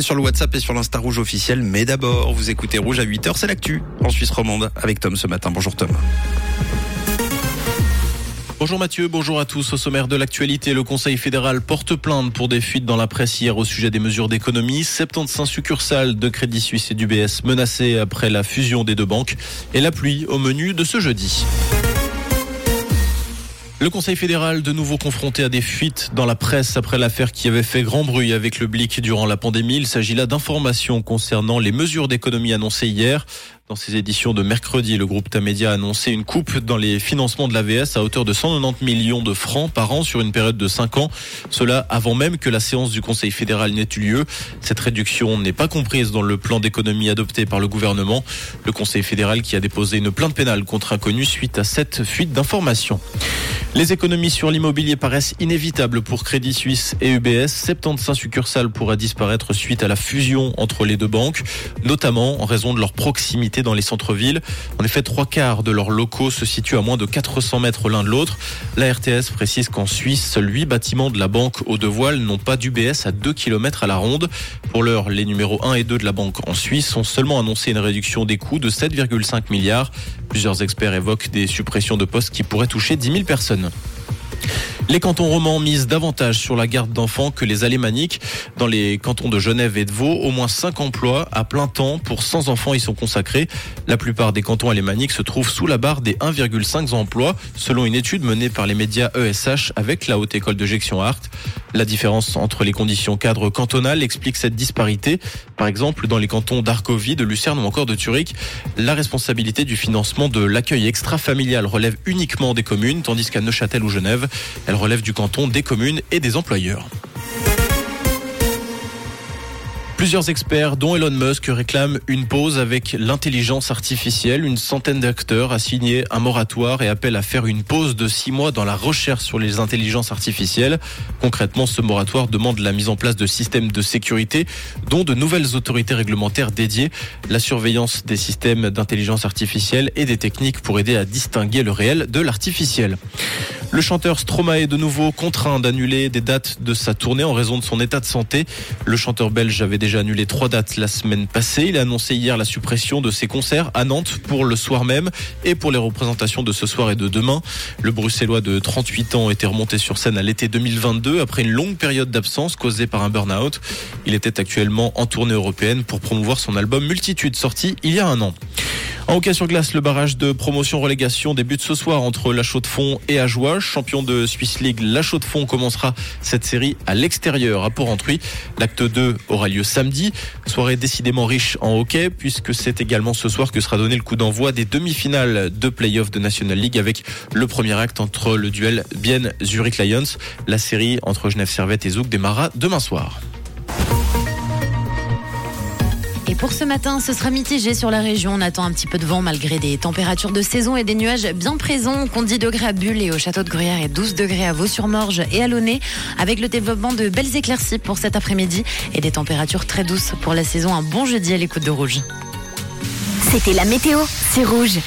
Sur le WhatsApp et sur l'Insta Rouge officiel, mais d'abord, vous écoutez Rouge à 8h, c'est l'actu en Suisse romande avec Tom ce matin. Bonjour Tom. Bonjour Mathieu, bonjour à tous. Au sommaire de l'actualité, le Conseil fédéral porte plainte pour des fuites dans la presse hier au sujet des mesures d'économie. 75 succursales de Crédit Suisse et d'UBS menacées après la fusion des deux banques et la pluie au menu de ce jeudi. Le Conseil fédéral de nouveau confronté à des fuites dans la presse après l'affaire qui avait fait grand bruit avec le Blick durant la pandémie. Il s'agit là d'informations concernant les mesures d'économie annoncées hier. Dans ses éditions de mercredi, le groupe Tamedia a annoncé une coupe dans les financements de l'AVS à hauteur de 190 millions de francs par an sur une période de 5 ans. Cela avant même que la séance du Conseil fédéral n'ait eu lieu. Cette réduction n'est pas comprise dans le plan d'économie adopté par le gouvernement. Le Conseil fédéral qui a déposé une plainte pénale contre inconnu suite à cette fuite d'informations. Les économies sur l'immobilier paraissent inévitables pour Crédit Suisse et UBS. 75 succursales pourraient disparaître suite à la fusion entre les deux banques, notamment en raison de leur proximité dans les centres-villes. En effet, trois quarts de leurs locaux se situent à moins de 400 mètres l'un de l'autre. La RTS précise qu'en Suisse, seuls 8 bâtiments de la banque aux deux voiles n'ont pas d'UBS à 2 km à la ronde. Pour l'heure, les numéros 1 et 2 de la banque en Suisse ont seulement annoncé une réduction des coûts de 7,5 milliards. Plusieurs experts évoquent des suppressions de postes qui pourraient toucher 10 000 personnes. Les cantons romans misent davantage sur la garde d'enfants que les alémaniques. Dans les cantons de Genève et de Vaud, au moins 5 emplois à plein temps pour 100 enfants y sont consacrés. La plupart des cantons alémaniques se trouvent sous la barre des 1,5 emplois, selon une étude menée par les médias ESH avec la Haute École de Gestion Art. La différence entre les conditions cadres cantonales explique cette disparité. Par exemple, dans les cantons d'Argovie, de Lucerne ou encore de Zurich, la responsabilité du financement de l'accueil extra-familial relève uniquement des communes, tandis qu'à Neuchâtel ou Genève, relève du canton, des communes et des employeurs. Plusieurs experts, dont Elon Musk, réclament une pause avec l'intelligence artificielle. Une centaine d'acteurs a signé un moratoire et appelle à faire une pause de six mois dans la recherche sur les intelligences artificielles. Concrètement, ce moratoire demande la mise en place de systèmes de sécurité, dont de nouvelles autorités réglementaires dédiées, la surveillance des systèmes d'intelligence artificielle et des techniques pour aider à distinguer le réel de l'artificiel. Le chanteur Stromae est de nouveau contraint d'annuler des dates de sa tournée en raison de son état de santé. Le chanteur belge avait déjà annulé trois dates la semaine passée. Il a annoncé hier la suppression de ses concerts à Nantes pour le soir même et pour les représentations de ce soir et de demain. Le bruxellois de 38 ans était remonté sur scène à l'été 2022 après une longue période d'absence causée par un burn-out. Il était actuellement en tournée européenne pour promouvoir son album Multitude sorti il y a un an. En hockey sur glace, le barrage de promotion-relégation débute ce soir entre La Chaux-de-Fonds et Ajoie. Champion de Swiss League, La Chaux-de-Fonds commencera cette série à l'extérieur, à Port-Entruy. L'acte 2 aura lieu samedi. Soirée décidément riche en hockey, puisque c'est également ce soir que sera donné le coup d'envoi des demi-finales de play-off de National League avec le premier acte entre le duel Bienne Zurich Lions. La série entre Genève Servette et Zouk démarra demain soir. Pour ce matin, ce sera mitigé sur la région. On attend un petit peu de vent malgré des températures de saison et des nuages bien présents. On 10 degrés à Bulle et au château de Gruyère et 12 degrés à Vaux-sur-Morge et à Launay. Avec le développement de belles éclaircies pour cet après-midi et des températures très douces pour la saison. Un bon jeudi à l'écoute de Rouge. C'était la météo, c'est Rouge.